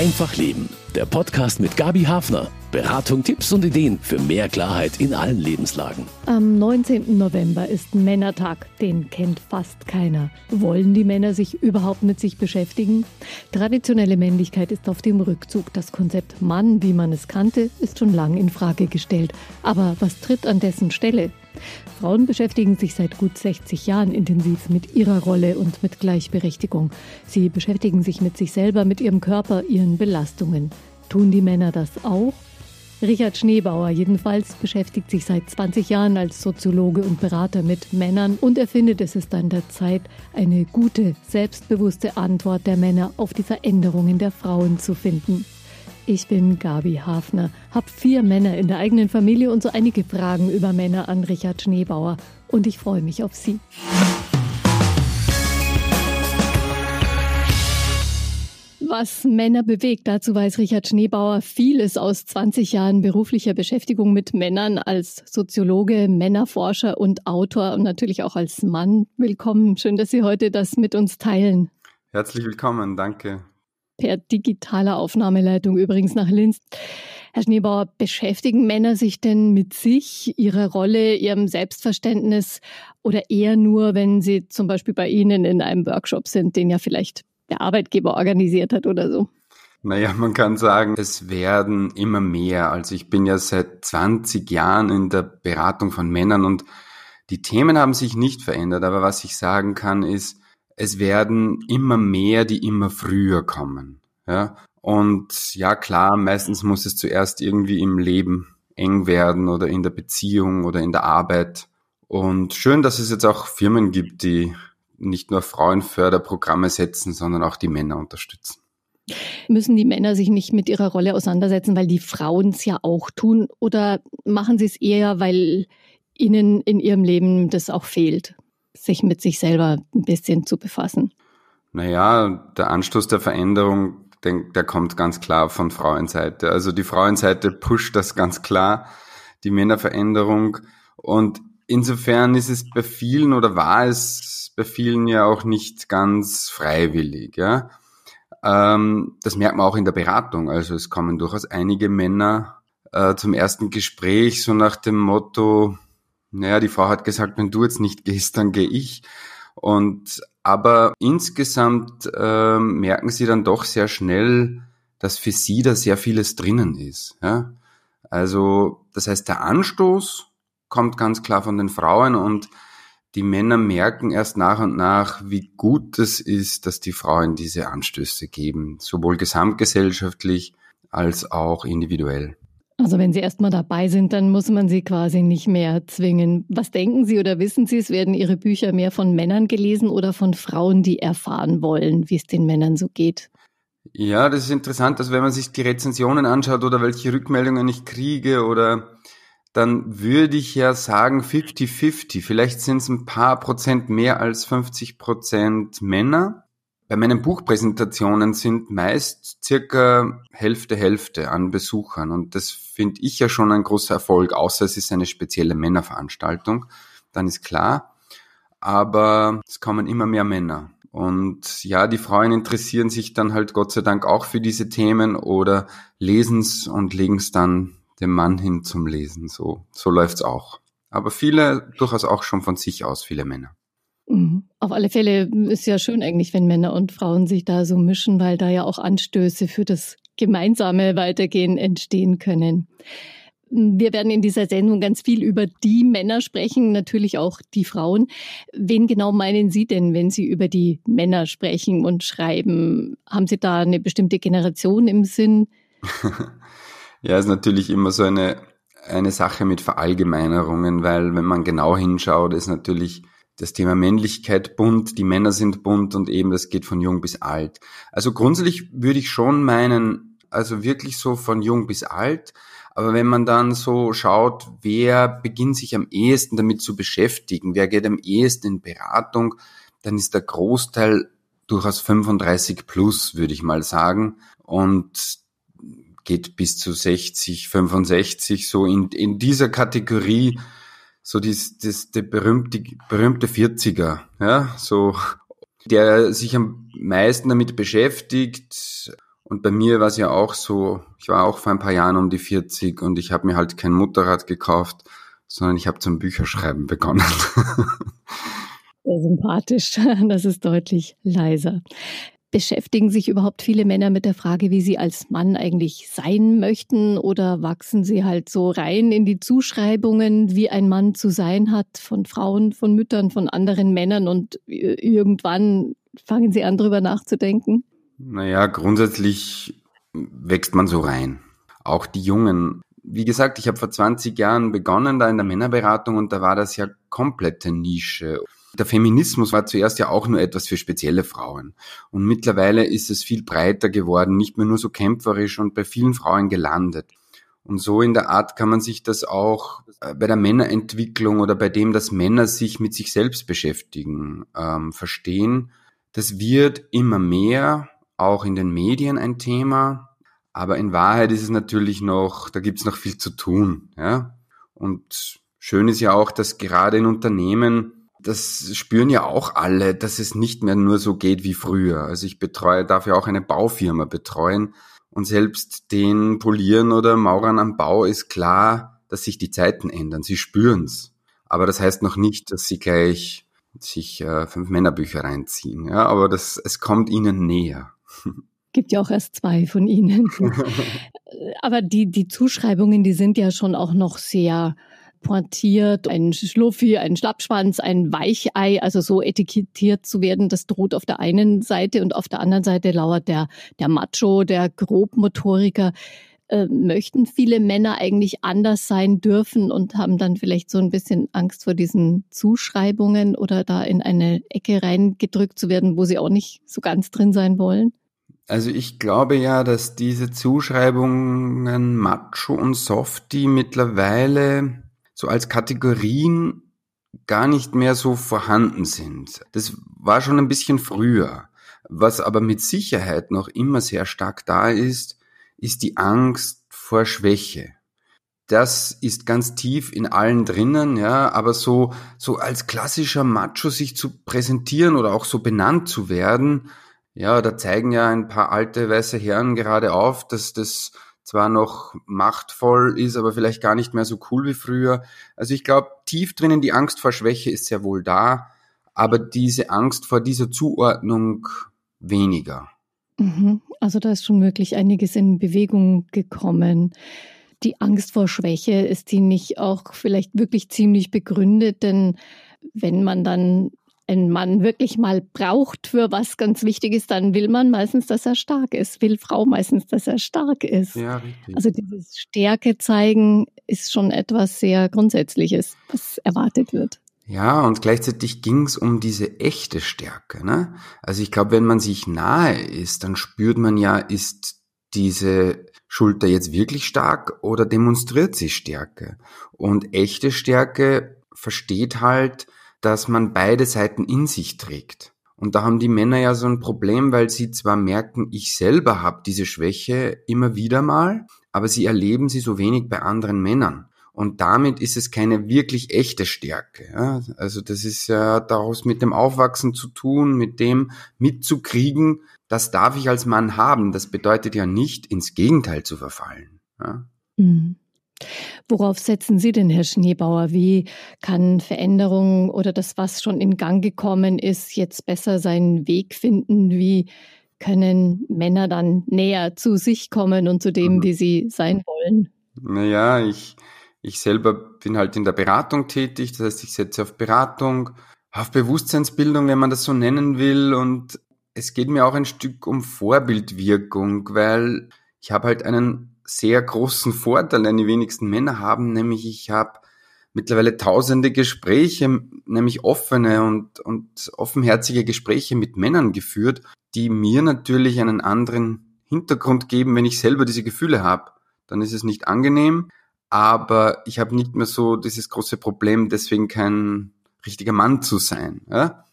Einfach Leben. Der Podcast mit Gabi Hafner. Beratung, Tipps und Ideen für mehr Klarheit in allen Lebenslagen. Am 19. November ist Männertag. Den kennt fast keiner. Wollen die Männer sich überhaupt mit sich beschäftigen? Traditionelle Männlichkeit ist auf dem Rückzug. Das Konzept Mann, wie man es kannte, ist schon lang in Frage gestellt. Aber was tritt an dessen Stelle? Frauen beschäftigen sich seit gut 60 Jahren intensiv mit ihrer Rolle und mit Gleichberechtigung. Sie beschäftigen sich mit sich selber, mit ihrem Körper, ihren Belastungen. Tun die Männer das auch? Richard Schneebauer jedenfalls beschäftigt sich seit 20 Jahren als Soziologe und Berater mit Männern und er findet, es ist an der Zeit, eine gute, selbstbewusste Antwort der Männer auf die Veränderungen der Frauen zu finden. Ich bin Gabi Hafner, habe vier Männer in der eigenen Familie und so einige Fragen über Männer an Richard Schneebauer und ich freue mich auf Sie. Was Männer bewegt, dazu weiß Richard Schneebauer vieles aus 20 Jahren beruflicher Beschäftigung mit Männern als Soziologe, Männerforscher und Autor und natürlich auch als Mann. Willkommen, schön, dass Sie heute das mit uns teilen. Herzlich willkommen, danke per digitaler Aufnahmeleitung übrigens nach Linz. Herr Schneebauer, beschäftigen Männer sich denn mit sich, ihrer Rolle, ihrem Selbstverständnis oder eher nur, wenn sie zum Beispiel bei Ihnen in einem Workshop sind, den ja vielleicht der Arbeitgeber organisiert hat oder so? Naja, man kann sagen, es werden immer mehr. Also ich bin ja seit 20 Jahren in der Beratung von Männern und die Themen haben sich nicht verändert. Aber was ich sagen kann, ist, es werden immer mehr, die immer früher kommen. Ja? Und ja, klar, meistens muss es zuerst irgendwie im Leben eng werden oder in der Beziehung oder in der Arbeit. Und schön, dass es jetzt auch Firmen gibt, die nicht nur Frauenförderprogramme setzen, sondern auch die Männer unterstützen. Müssen die Männer sich nicht mit ihrer Rolle auseinandersetzen, weil die Frauen es ja auch tun? Oder machen sie es eher, weil ihnen in ihrem Leben das auch fehlt? Sich mit sich selber ein bisschen zu befassen? Naja, der Anstoß der Veränderung, der kommt ganz klar von Frauenseite. Also die Frauenseite pusht das ganz klar, die Männerveränderung. Und insofern ist es bei vielen oder war es bei vielen ja auch nicht ganz freiwillig. Ja? Ähm, das merkt man auch in der Beratung. Also es kommen durchaus einige Männer äh, zum ersten Gespräch so nach dem Motto, naja, die Frau hat gesagt, wenn du jetzt nicht gehst, dann gehe ich. Und aber insgesamt äh, merken sie dann doch sehr schnell, dass für sie da sehr vieles drinnen ist. Ja? Also das heißt, der Anstoß kommt ganz klar von den Frauen und die Männer merken erst nach und nach, wie gut es ist, dass die Frauen diese Anstöße geben, sowohl gesamtgesellschaftlich als auch individuell. Also wenn Sie erstmal dabei sind, dann muss man Sie quasi nicht mehr zwingen. Was denken Sie oder wissen Sie, es werden Ihre Bücher mehr von Männern gelesen oder von Frauen, die erfahren wollen, wie es den Männern so geht? Ja, das ist interessant, dass wenn man sich die Rezensionen anschaut oder welche Rückmeldungen ich kriege oder dann würde ich ja sagen 50-50. Vielleicht sind es ein paar Prozent mehr als 50 Prozent Männer bei meinen Buchpräsentationen sind meist circa Hälfte Hälfte an Besuchern und das finde ich ja schon ein großer Erfolg, außer es ist eine spezielle Männerveranstaltung, dann ist klar. Aber es kommen immer mehr Männer. Und ja, die Frauen interessieren sich dann halt Gott sei Dank auch für diese Themen oder lesen es und legen es dann dem Mann hin zum Lesen. So, so läuft's auch. Aber viele durchaus auch schon von sich aus, viele Männer. Mhm. Auf alle Fälle ist ja schön eigentlich, wenn Männer und Frauen sich da so mischen, weil da ja auch Anstöße für das gemeinsame Weitergehen entstehen können. Wir werden in dieser Sendung ganz viel über die Männer sprechen, natürlich auch die Frauen. Wen genau meinen Sie denn, wenn Sie über die Männer sprechen und schreiben? Haben Sie da eine bestimmte Generation im Sinn? ja, ist natürlich immer so eine, eine Sache mit Verallgemeinerungen, weil wenn man genau hinschaut, ist natürlich das Thema Männlichkeit bunt, die Männer sind bunt und eben das geht von jung bis alt. Also grundsätzlich würde ich schon meinen, also wirklich so von jung bis alt. Aber wenn man dann so schaut, wer beginnt sich am ehesten damit zu beschäftigen, wer geht am ehesten in Beratung, dann ist der Großteil durchaus 35 plus, würde ich mal sagen. Und geht bis zu 60, 65, so in, in dieser Kategorie so dies, das, der berühmte, berühmte 40er, ja, so, der sich am meisten damit beschäftigt Und bei mir war es ja auch so, ich war auch vor ein paar Jahren um die 40 und ich habe mir halt kein Motorrad gekauft, sondern ich habe zum Bücherschreiben begonnen. Sehr sympathisch, das ist deutlich leiser. Beschäftigen sich überhaupt viele Männer mit der Frage, wie sie als Mann eigentlich sein möchten oder wachsen sie halt so rein in die Zuschreibungen, wie ein Mann zu sein hat von Frauen, von Müttern, von anderen Männern und irgendwann fangen sie an, drüber nachzudenken? Naja, grundsätzlich wächst man so rein. Auch die Jungen. Wie gesagt, ich habe vor 20 Jahren begonnen da in der Männerberatung und da war das ja komplette Nische. Der Feminismus war zuerst ja auch nur etwas für spezielle Frauen. Und mittlerweile ist es viel breiter geworden, nicht mehr nur so kämpferisch und bei vielen Frauen gelandet. Und so in der Art kann man sich das auch äh, bei der Männerentwicklung oder bei dem, dass Männer sich mit sich selbst beschäftigen, ähm, verstehen. Das wird immer mehr, auch in den Medien ein Thema. Aber in Wahrheit ist es natürlich noch, da gibt es noch viel zu tun. Ja? Und schön ist ja auch, dass gerade in Unternehmen das spüren ja auch alle, dass es nicht mehr nur so geht wie früher. Also ich betreue, darf ja auch eine Baufirma betreuen und selbst den Polieren oder Maurern am Bau ist klar, dass sich die Zeiten ändern. Sie spüren's. Aber das heißt noch nicht, dass sie gleich sich äh, fünf Männerbücher reinziehen. Ja, aber das, es kommt ihnen näher. Gibt ja auch erst zwei von ihnen. aber die, die Zuschreibungen, die sind ja schon auch noch sehr pointiert, ein Schluffi, ein Schlappschwanz, ein Weichei, also so etikettiert zu werden, das droht auf der einen Seite und auf der anderen Seite lauert der, der Macho, der Grobmotoriker. Äh, möchten viele Männer eigentlich anders sein dürfen und haben dann vielleicht so ein bisschen Angst vor diesen Zuschreibungen oder da in eine Ecke reingedrückt zu werden, wo sie auch nicht so ganz drin sein wollen? Also ich glaube ja, dass diese Zuschreibungen Macho und Softie mittlerweile so als Kategorien gar nicht mehr so vorhanden sind. Das war schon ein bisschen früher. Was aber mit Sicherheit noch immer sehr stark da ist, ist die Angst vor Schwäche. Das ist ganz tief in allen drinnen, ja, aber so, so als klassischer Macho sich zu präsentieren oder auch so benannt zu werden, ja, da zeigen ja ein paar alte weiße Herren gerade auf, dass das zwar noch machtvoll ist, aber vielleicht gar nicht mehr so cool wie früher. Also ich glaube, tief drinnen die Angst vor Schwäche ist sehr wohl da, aber diese Angst vor dieser Zuordnung weniger. Mhm. Also da ist schon wirklich einiges in Bewegung gekommen. Die Angst vor Schwäche, ist die nicht auch vielleicht wirklich ziemlich begründet? Denn wenn man dann ein Mann wirklich mal braucht für was ganz wichtig ist, dann will man meistens, dass er stark ist, will Frau meistens, dass er stark ist. Ja, richtig. Also dieses Stärke zeigen ist schon etwas sehr Grundsätzliches, was erwartet wird. Ja, und gleichzeitig ging es um diese echte Stärke. Ne? Also ich glaube, wenn man sich nahe ist, dann spürt man ja, ist diese Schulter jetzt wirklich stark oder demonstriert sie Stärke? Und echte Stärke versteht halt, dass man beide Seiten in sich trägt. Und da haben die Männer ja so ein Problem, weil sie zwar merken, ich selber habe diese Schwäche immer wieder mal, aber sie erleben sie so wenig bei anderen Männern. Und damit ist es keine wirklich echte Stärke. Also das ist ja daraus mit dem Aufwachsen zu tun, mit dem mitzukriegen, das darf ich als Mann haben. Das bedeutet ja nicht, ins Gegenteil zu verfallen. Ja? Worauf setzen Sie denn, Herr Schneebauer? Wie kann Veränderung oder das, was schon in Gang gekommen ist, jetzt besser seinen Weg finden? Wie können Männer dann näher zu sich kommen und zu dem, mhm. wie sie sein wollen? Naja, ich, ich selber bin halt in der Beratung tätig. Das heißt, ich setze auf Beratung, auf Bewusstseinsbildung, wenn man das so nennen will. Und es geht mir auch ein Stück um Vorbildwirkung, weil ich habe halt einen sehr großen Vorteil, den die wenigsten Männer haben, nämlich ich habe mittlerweile tausende Gespräche, nämlich offene und, und offenherzige Gespräche mit Männern geführt, die mir natürlich einen anderen Hintergrund geben, wenn ich selber diese Gefühle habe. Dann ist es nicht angenehm, aber ich habe nicht mehr so dieses große Problem, deswegen kein richtiger Mann zu sein. Ja?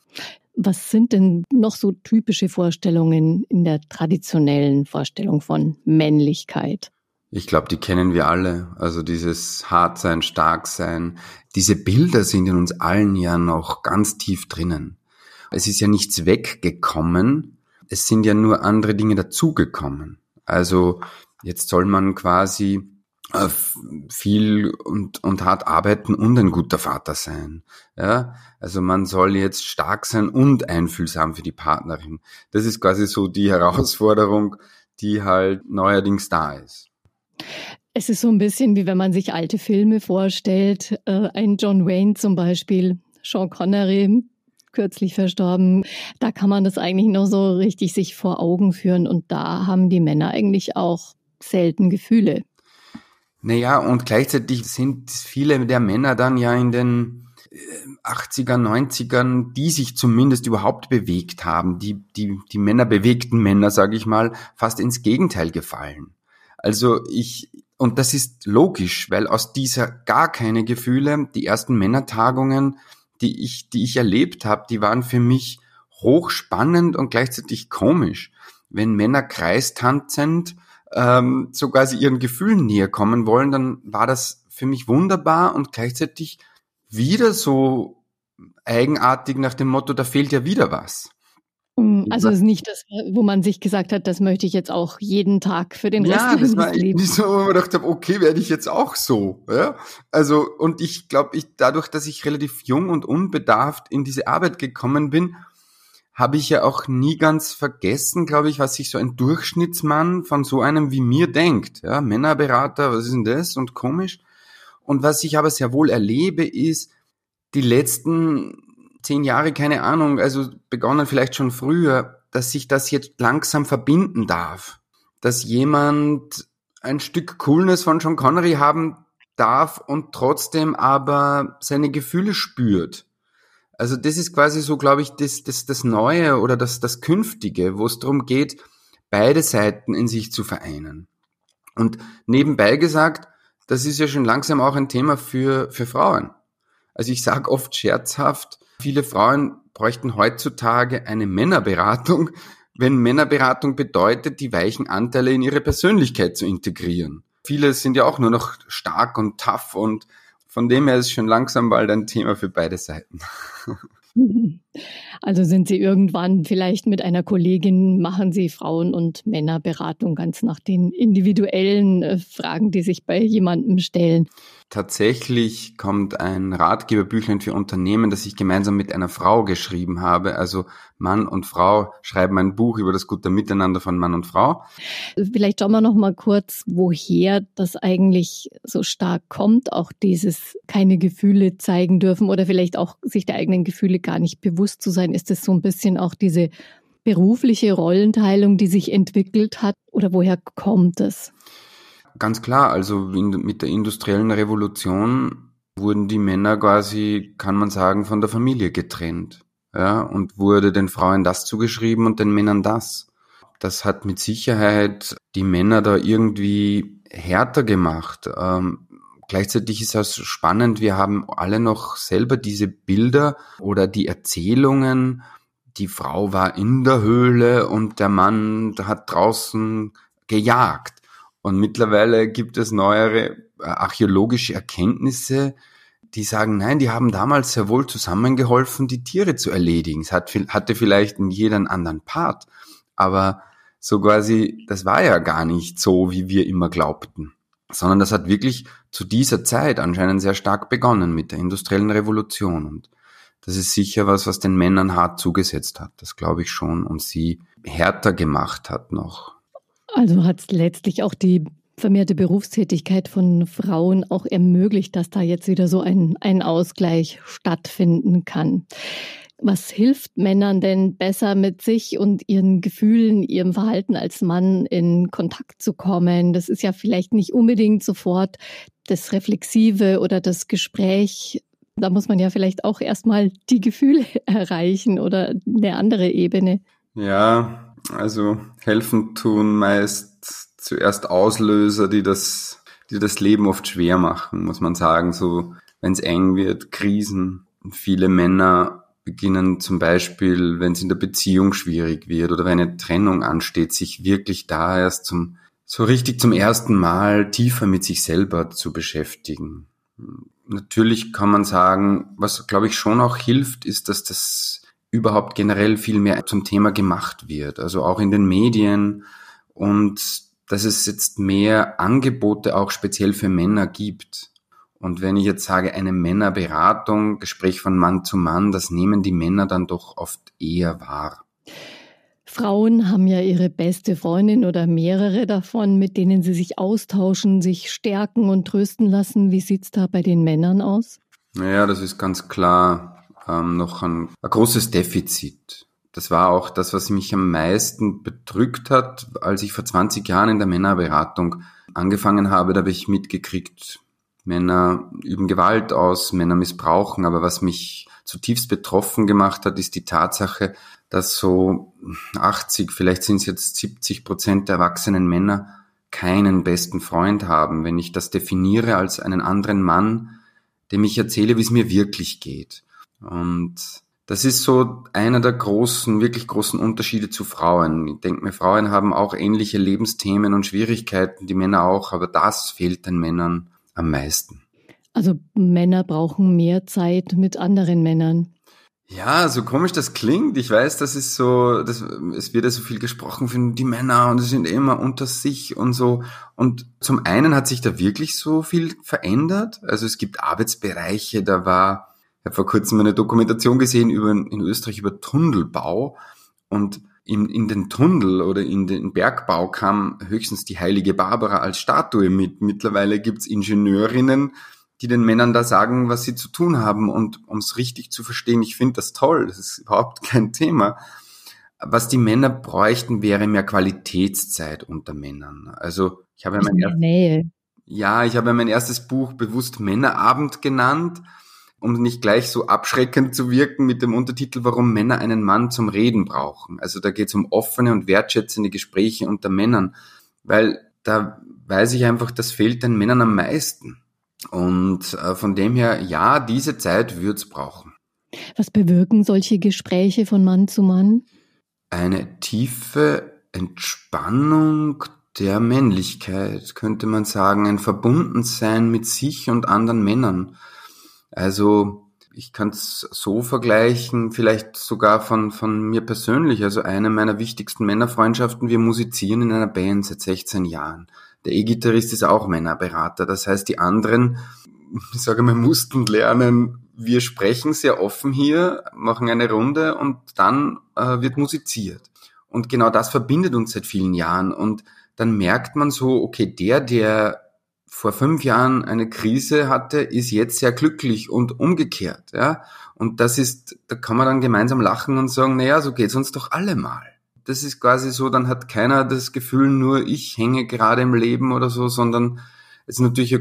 Was sind denn noch so typische Vorstellungen in der traditionellen Vorstellung von Männlichkeit? Ich glaube, die kennen wir alle. Also dieses hart sein, stark sein. Diese Bilder sind in uns allen ja noch ganz tief drinnen. Es ist ja nichts weggekommen. Es sind ja nur andere Dinge dazugekommen. Also jetzt soll man quasi äh, viel und, und hart arbeiten und ein guter Vater sein. Ja, also man soll jetzt stark sein und einfühlsam für die Partnerin. Das ist quasi so die Herausforderung, die halt neuerdings da ist. Es ist so ein bisschen wie wenn man sich alte Filme vorstellt. Äh, ein John Wayne zum Beispiel, Sean Connery, kürzlich verstorben. Da kann man das eigentlich noch so richtig sich vor Augen führen. Und da haben die Männer eigentlich auch selten Gefühle. Naja, und gleichzeitig sind viele der Männer dann ja in den 80er, äh, 90ern, die sich zumindest überhaupt bewegt haben, die, die, die Männer bewegten Männer, sage ich mal, fast ins Gegenteil gefallen. Also ich, und das ist logisch, weil aus dieser gar keine Gefühle, die ersten Männertagungen, die ich, die ich erlebt habe, die waren für mich hochspannend und gleichzeitig komisch. Wenn Männer kreistanzend ähm, so quasi ihren Gefühlen näher kommen wollen, dann war das für mich wunderbar und gleichzeitig wieder so eigenartig nach dem Motto, da fehlt ja wieder was. Mm, also es ist nicht das, wo man sich gesagt hat, das möchte ich jetzt auch jeden Tag für den Rest ja, das war Lebens. so, wo man gedacht habe, okay, werde ich jetzt auch so. Ja? Also und ich glaube, ich dadurch, dass ich relativ jung und unbedarft in diese Arbeit gekommen bin, habe ich ja auch nie ganz vergessen, glaube ich, was sich so ein Durchschnittsmann von so einem wie mir denkt. Ja, Männerberater, was ist denn das und komisch. Und was ich aber sehr wohl erlebe, ist die letzten zehn Jahre, keine Ahnung, also begonnen vielleicht schon früher, dass sich das jetzt langsam verbinden darf. Dass jemand ein Stück Coolness von John Connery haben darf und trotzdem aber seine Gefühle spürt also das ist quasi so, glaube ich, das, das, das Neue oder das, das Künftige, wo es darum geht, beide Seiten in sich zu vereinen. Und nebenbei gesagt, das ist ja schon langsam auch ein Thema für, für Frauen. Also ich sage oft scherzhaft, viele Frauen bräuchten heutzutage eine Männerberatung, wenn Männerberatung bedeutet, die weichen Anteile in ihre Persönlichkeit zu integrieren. Viele sind ja auch nur noch stark und tough und von dem her ist schon langsam bald ein Thema für beide Seiten. Also sind Sie irgendwann vielleicht mit einer Kollegin, machen Sie Frauen- und Männerberatung ganz nach den individuellen äh, Fragen, die sich bei jemandem stellen? Tatsächlich kommt ein Ratgeberbüchlein für Unternehmen, das ich gemeinsam mit einer Frau geschrieben habe. Also Mann und Frau schreiben ein Buch über das gute Miteinander von Mann und Frau. Vielleicht schauen wir noch mal kurz, woher das eigentlich so stark kommt, auch dieses keine Gefühle zeigen dürfen oder vielleicht auch sich der eigenen Gefühle gar nicht bewusst zu sein. Ist es so ein bisschen auch diese berufliche Rollenteilung, die sich entwickelt hat oder woher kommt es? Ganz klar, also mit der industriellen Revolution wurden die Männer quasi, kann man sagen, von der Familie getrennt. Ja, und wurde den Frauen das zugeschrieben und den Männern das. Das hat mit Sicherheit die Männer da irgendwie härter gemacht. Ähm, gleichzeitig ist es spannend, wir haben alle noch selber diese Bilder oder die Erzählungen, die Frau war in der Höhle und der Mann hat draußen gejagt. Und mittlerweile gibt es neuere äh, archäologische Erkenntnisse, die sagen, nein, die haben damals sehr wohl zusammengeholfen, die Tiere zu erledigen. Es hat, hatte vielleicht in jedem anderen Part, aber so quasi, das war ja gar nicht so, wie wir immer glaubten, sondern das hat wirklich zu dieser Zeit anscheinend sehr stark begonnen mit der industriellen Revolution und das ist sicher was, was den Männern hart zugesetzt hat, das glaube ich schon und sie härter gemacht hat noch. Also hat es letztlich auch die vermehrte Berufstätigkeit von Frauen auch ermöglicht, dass da jetzt wieder so ein, ein Ausgleich stattfinden kann. Was hilft Männern denn besser mit sich und ihren Gefühlen, ihrem Verhalten als Mann in Kontakt zu kommen? Das ist ja vielleicht nicht unbedingt sofort das Reflexive oder das Gespräch. Da muss man ja vielleicht auch erstmal die Gefühle erreichen oder eine andere Ebene. Ja, also helfen tun meist zuerst Auslöser, die das, die das Leben oft schwer machen, muss man sagen. So, wenn es eng wird, Krisen. Viele Männer beginnen zum Beispiel, wenn es in der Beziehung schwierig wird oder wenn eine Trennung ansteht, sich wirklich da erst zum, so richtig zum ersten Mal tiefer mit sich selber zu beschäftigen. Natürlich kann man sagen, was glaube ich schon auch hilft, ist, dass das überhaupt generell viel mehr zum Thema gemacht wird. Also auch in den Medien und dass es jetzt mehr Angebote auch speziell für Männer gibt. Und wenn ich jetzt sage, eine Männerberatung, Gespräch von Mann zu Mann, das nehmen die Männer dann doch oft eher wahr. Frauen haben ja ihre beste Freundin oder mehrere davon, mit denen sie sich austauschen, sich stärken und trösten lassen. Wie sieht's da bei den Männern aus? Naja, das ist ganz klar ähm, noch ein, ein großes Defizit. Das war auch das, was mich am meisten bedrückt hat, als ich vor 20 Jahren in der Männerberatung angefangen habe. Da habe ich mitgekriegt, Männer üben Gewalt aus, Männer missbrauchen. Aber was mich zutiefst betroffen gemacht hat, ist die Tatsache, dass so 80, vielleicht sind es jetzt 70 Prozent der erwachsenen Männer keinen besten Freund haben. Wenn ich das definiere als einen anderen Mann, dem ich erzähle, wie es mir wirklich geht. Und das ist so einer der großen, wirklich großen Unterschiede zu Frauen. Ich denke mir, Frauen haben auch ähnliche Lebensthemen und Schwierigkeiten, die Männer auch, aber das fehlt den Männern am meisten. Also Männer brauchen mehr Zeit mit anderen Männern. Ja, so komisch das klingt. Ich weiß, das ist so, das, es wird ja so viel gesprochen für die Männer und sie sind immer unter sich und so. Und zum einen hat sich da wirklich so viel verändert. Also es gibt Arbeitsbereiche, da war, ich habe vor kurzem eine Dokumentation gesehen über, in Österreich über Tunnelbau und in, in den Tunnel oder in den Bergbau kam höchstens die heilige Barbara als Statue mit. Mittlerweile gibt's Ingenieurinnen, die den Männern da sagen, was sie zu tun haben. Und um es richtig zu verstehen, ich finde das toll, das ist überhaupt kein Thema. Was die Männer bräuchten, wäre mehr Qualitätszeit unter Männern. Also ich habe ja mein, erst, ja, ich habe ja mein erstes Buch bewusst Männerabend genannt, um nicht gleich so abschreckend zu wirken mit dem Untertitel, warum Männer einen Mann zum Reden brauchen. Also da geht es um offene und wertschätzende Gespräche unter Männern, weil da weiß ich einfach, das fehlt den Männern am meisten. Und äh, von dem her, ja, diese Zeit wird's brauchen. Was bewirken solche Gespräche von Mann zu Mann? Eine tiefe Entspannung der Männlichkeit, könnte man sagen, ein Verbundensein mit sich und anderen Männern. Also ich kann es so vergleichen, vielleicht sogar von, von mir persönlich. Also eine meiner wichtigsten Männerfreundschaften, wir musizieren in einer Band seit 16 Jahren. Der E-Gitarrist ist auch Männerberater. Das heißt, die anderen, ich sage mal, mussten lernen, wir sprechen sehr offen hier, machen eine Runde und dann äh, wird musiziert. Und genau das verbindet uns seit vielen Jahren. Und dann merkt man so, okay, der, der vor fünf Jahren eine Krise hatte, ist jetzt sehr glücklich und umgekehrt, ja. Und das ist, da kann man dann gemeinsam lachen und sagen, naja, so geht's uns doch alle mal das ist quasi so, dann hat keiner das Gefühl, nur ich hänge gerade im Leben oder so, sondern es ist natürlich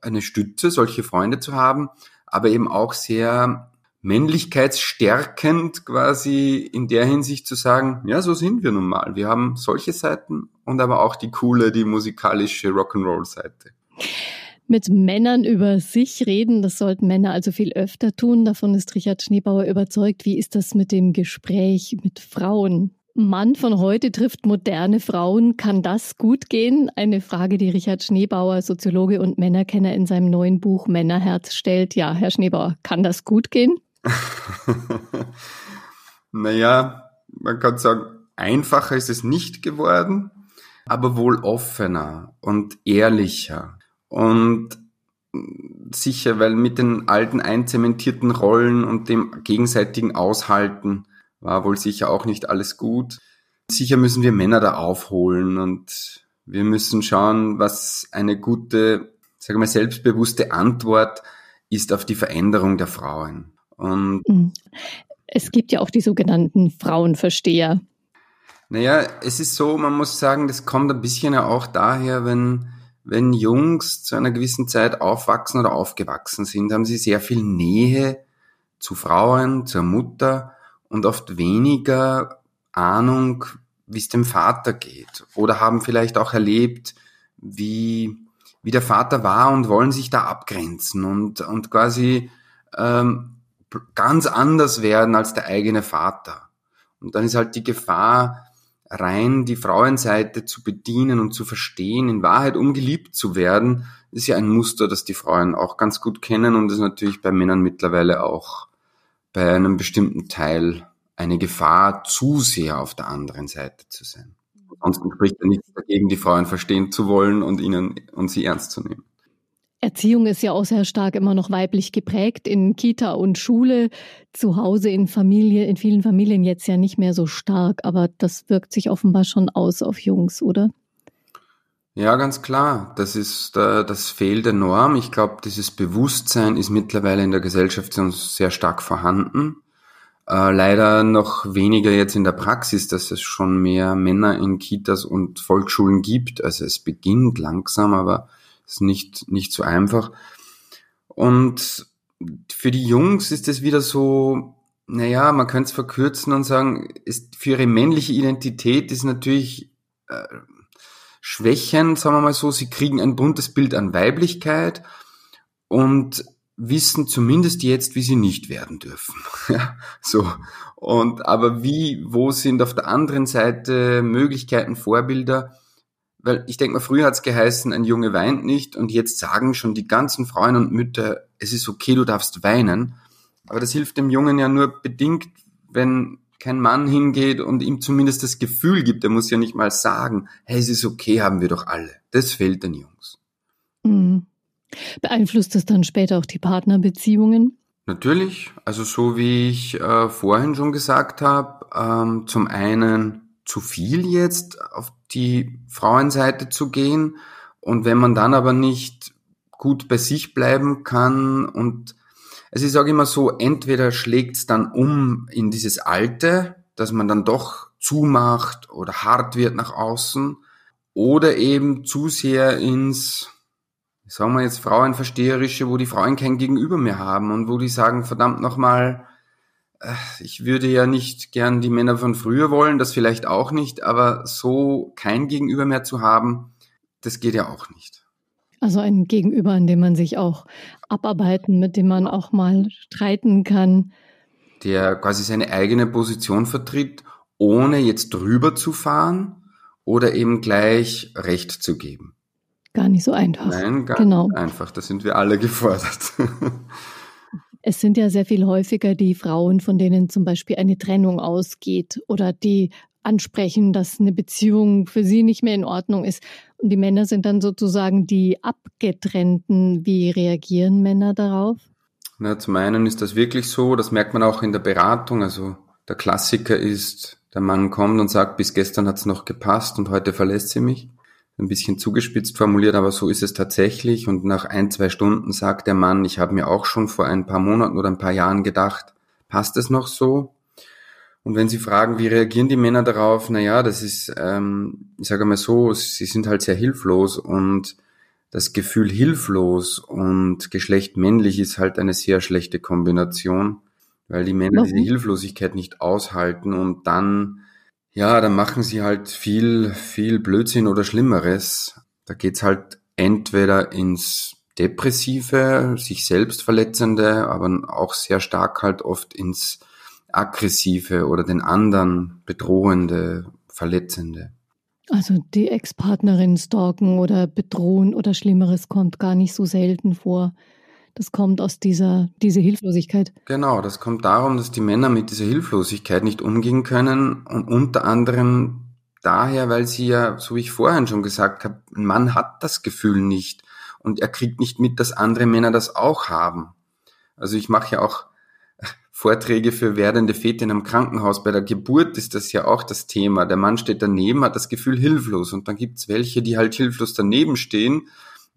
eine Stütze, solche Freunde zu haben, aber eben auch sehr männlichkeitsstärkend quasi in der Hinsicht zu sagen, ja, so sind wir nun mal. Wir haben solche Seiten und aber auch die coole, die musikalische Rock'n'Roll-Seite. Mit Männern über sich reden, das sollten Männer also viel öfter tun. Davon ist Richard Schneebauer überzeugt. Wie ist das mit dem Gespräch mit Frauen? Mann von heute trifft moderne Frauen. Kann das gut gehen? Eine Frage, die Richard Schneebauer, Soziologe und Männerkenner in seinem neuen Buch Männerherz stellt. Ja, Herr Schneebauer, kann das gut gehen? naja, man kann sagen, einfacher ist es nicht geworden, aber wohl offener und ehrlicher. Und sicher, weil mit den alten einzementierten Rollen und dem gegenseitigen Aushalten war wohl sicher auch nicht alles gut. Sicher müssen wir Männer da aufholen und wir müssen schauen, was eine gute, sagen wir mal, selbstbewusste Antwort ist auf die Veränderung der Frauen. Und hm. es gibt ja auch die sogenannten Frauenversteher. Naja, es ist so, man muss sagen, das kommt ein bisschen ja auch daher, wenn, wenn Jungs zu einer gewissen Zeit aufwachsen oder aufgewachsen sind, haben sie sehr viel Nähe zu Frauen, zur Mutter und oft weniger Ahnung, wie es dem Vater geht oder haben vielleicht auch erlebt, wie, wie der Vater war und wollen sich da abgrenzen und, und quasi ähm, ganz anders werden als der eigene Vater. Und dann ist halt die Gefahr, rein die Frauenseite zu bedienen und zu verstehen, in Wahrheit um geliebt zu werden, ist ja ein Muster, das die Frauen auch ganz gut kennen und ist natürlich bei Männern mittlerweile auch bei einem bestimmten Teil eine Gefahr, zu sehr auf der anderen Seite zu sein. Ansonsten spricht ja nichts dagegen, die Frauen verstehen zu wollen und ihnen und sie ernst zu nehmen. Erziehung ist ja auch sehr stark immer noch weiblich geprägt in Kita und Schule, zu Hause in Familie, in vielen Familien jetzt ja nicht mehr so stark, aber das wirkt sich offenbar schon aus auf Jungs, oder? Ja, ganz klar. Das ist das Fehl der Norm. Ich glaube, dieses Bewusstsein ist mittlerweile in der Gesellschaft sehr stark vorhanden. Äh, leider noch weniger jetzt in der Praxis, dass es schon mehr Männer in Kitas und Volksschulen gibt. Also es beginnt langsam, aber ist nicht, nicht so einfach. Und für die Jungs ist es wieder so, naja, man könnte es verkürzen und sagen, ist für ihre männliche Identität ist natürlich äh, Schwächen, sagen wir mal so, sie kriegen ein buntes Bild an Weiblichkeit und wissen zumindest jetzt, wie sie nicht werden dürfen. ja, so. Und aber wie, wo sind auf der anderen Seite Möglichkeiten, Vorbilder? Weil ich denke mal, früher hat es geheißen, ein Junge weint nicht und jetzt sagen schon die ganzen Frauen und Mütter, es ist okay, du darfst weinen. Aber das hilft dem Jungen ja nur bedingt, wenn kein Mann hingeht und ihm zumindest das Gefühl gibt, er muss ja nicht mal sagen, hey, es ist okay, haben wir doch alle. Das fehlt den Jungs. Mhm. Beeinflusst das dann später auch die Partnerbeziehungen? Natürlich, also so wie ich äh, vorhin schon gesagt habe, ähm, zum einen zu viel jetzt auf die Frauenseite zu gehen. Und wenn man dann aber nicht gut bei sich bleiben kann und also ich sage immer so, entweder schlägt es dann um in dieses Alte, dass man dann doch zumacht oder hart wird nach außen oder eben zu sehr ins sagen wir jetzt Frauenversteherische, wo die Frauen kein Gegenüber mehr haben und wo die sagen, verdammt nochmal, ich würde ja nicht gern die Männer von früher wollen, das vielleicht auch nicht, aber so kein Gegenüber mehr zu haben, das geht ja auch nicht. Also ein Gegenüber, an dem man sich auch abarbeiten, mit dem man auch mal streiten kann. Der quasi seine eigene Position vertritt, ohne jetzt drüber zu fahren oder eben gleich Recht zu geben gar nicht so einfach. Nein, gar genau. nicht einfach. Da sind wir alle gefordert. Es sind ja sehr viel häufiger die Frauen, von denen zum Beispiel eine Trennung ausgeht oder die ansprechen, dass eine Beziehung für sie nicht mehr in Ordnung ist. Und die Männer sind dann sozusagen die Abgetrennten. Wie reagieren Männer darauf? Na, zum einen ist das wirklich so, das merkt man auch in der Beratung. Also der Klassiker ist, der Mann kommt und sagt, bis gestern hat es noch gepasst und heute verlässt sie mich ein bisschen zugespitzt formuliert, aber so ist es tatsächlich. Und nach ein, zwei Stunden sagt der Mann, ich habe mir auch schon vor ein paar Monaten oder ein paar Jahren gedacht, passt es noch so? Und wenn Sie fragen, wie reagieren die Männer darauf, naja, das ist, ähm, ich sage mal so, sie sind halt sehr hilflos und das Gefühl hilflos und Geschlecht männlich ist halt eine sehr schlechte Kombination, weil die Männer diese Hilflosigkeit nicht aushalten und dann ja, dann machen sie halt viel, viel Blödsinn oder Schlimmeres. Da geht's halt entweder ins Depressive, sich selbst verletzende, aber auch sehr stark halt oft ins Aggressive oder den anderen bedrohende, verletzende. Also die Ex-Partnerin stalken oder bedrohen oder Schlimmeres kommt gar nicht so selten vor. Das kommt aus dieser diese Hilflosigkeit. Genau, das kommt darum, dass die Männer mit dieser Hilflosigkeit nicht umgehen können und unter anderem daher, weil sie ja, so wie ich vorhin schon gesagt habe, ein Mann hat das Gefühl nicht und er kriegt nicht mit, dass andere Männer das auch haben. Also ich mache ja auch Vorträge für werdende Väter in einem Krankenhaus. Bei der Geburt ist das ja auch das Thema. Der Mann steht daneben, hat das Gefühl hilflos und dann gibt's welche, die halt hilflos daneben stehen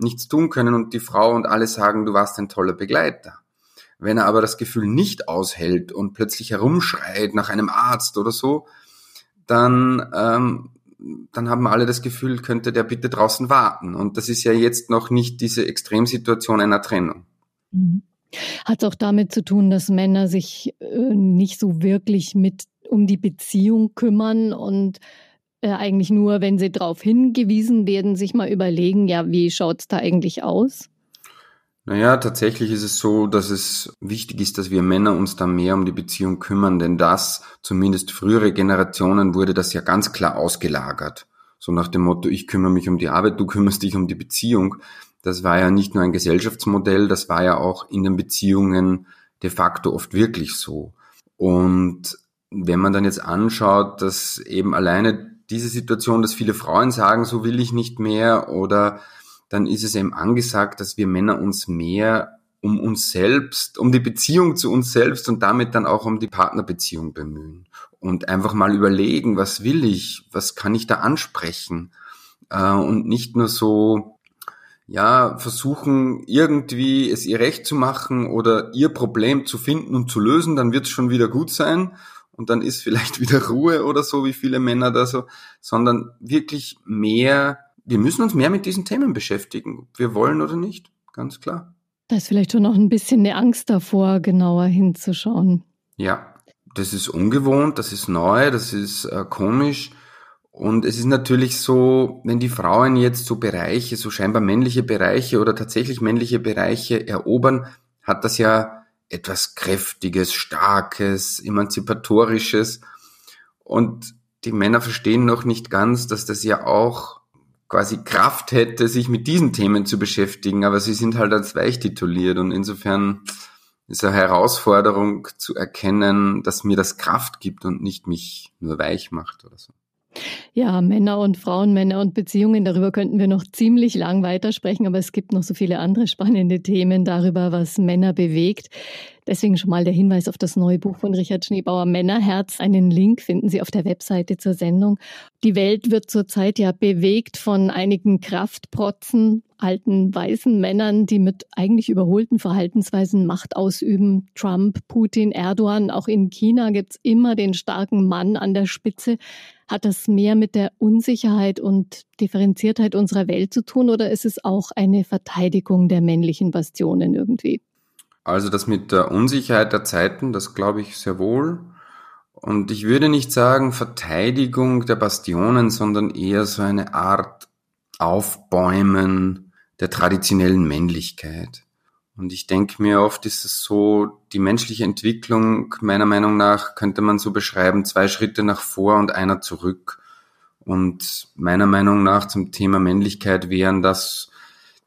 nichts tun können und die Frau und alle sagen, du warst ein toller Begleiter. Wenn er aber das Gefühl nicht aushält und plötzlich herumschreit nach einem Arzt oder so, dann, ähm, dann haben alle das Gefühl, könnte der bitte draußen warten. Und das ist ja jetzt noch nicht diese Extremsituation einer Trennung. Mhm. Hat auch damit zu tun, dass Männer sich äh, nicht so wirklich mit um die Beziehung kümmern und eigentlich nur, wenn sie darauf hingewiesen werden, sich mal überlegen, ja, wie schaut es da eigentlich aus? Naja, tatsächlich ist es so, dass es wichtig ist, dass wir Männer uns da mehr um die Beziehung kümmern, denn das, zumindest frühere Generationen, wurde das ja ganz klar ausgelagert. So nach dem Motto, ich kümmere mich um die Arbeit, du kümmerst dich um die Beziehung. Das war ja nicht nur ein Gesellschaftsmodell, das war ja auch in den Beziehungen de facto oft wirklich so. Und wenn man dann jetzt anschaut, dass eben alleine diese Situation, dass viele Frauen sagen, so will ich nicht mehr oder dann ist es eben angesagt, dass wir Männer uns mehr um uns selbst, um die Beziehung zu uns selbst und damit dann auch um die Partnerbeziehung bemühen und einfach mal überlegen, was will ich, was kann ich da ansprechen äh, und nicht nur so ja versuchen irgendwie es ihr recht zu machen oder ihr Problem zu finden und zu lösen, dann wird es schon wieder gut sein und dann ist vielleicht wieder Ruhe oder so, wie viele Männer da so, sondern wirklich mehr, wir müssen uns mehr mit diesen Themen beschäftigen, ob wir wollen oder nicht, ganz klar. Da ist vielleicht schon noch ein bisschen eine Angst davor, genauer hinzuschauen. Ja, das ist ungewohnt, das ist neu, das ist äh, komisch. Und es ist natürlich so, wenn die Frauen jetzt so Bereiche, so scheinbar männliche Bereiche oder tatsächlich männliche Bereiche erobern, hat das ja etwas Kräftiges, Starkes, Emanzipatorisches. Und die Männer verstehen noch nicht ganz, dass das ja auch quasi Kraft hätte, sich mit diesen Themen zu beschäftigen, aber sie sind halt als weich tituliert und insofern ist eine Herausforderung zu erkennen, dass mir das Kraft gibt und nicht mich nur weich macht oder so. Ja, Männer und Frauen, Männer und Beziehungen, darüber könnten wir noch ziemlich lang weitersprechen, aber es gibt noch so viele andere spannende Themen darüber, was Männer bewegt. Deswegen schon mal der Hinweis auf das neue Buch von Richard Schneebauer Männerherz. Einen Link finden Sie auf der Webseite zur Sendung. Die Welt wird zurzeit ja bewegt von einigen Kraftprotzen, alten weißen Männern, die mit eigentlich überholten Verhaltensweisen Macht ausüben. Trump, Putin, Erdogan. Auch in China gibt's immer den starken Mann an der Spitze. Hat das mehr mit der Unsicherheit und Differenziertheit unserer Welt zu tun oder ist es auch eine Verteidigung der männlichen Bastionen irgendwie? Also das mit der Unsicherheit der Zeiten, das glaube ich sehr wohl. Und ich würde nicht sagen Verteidigung der Bastionen, sondern eher so eine Art Aufbäumen der traditionellen Männlichkeit. Und ich denke mir oft ist es so, die menschliche Entwicklung, meiner Meinung nach, könnte man so beschreiben, zwei Schritte nach vor und einer zurück. Und meiner Meinung nach zum Thema Männlichkeit wären das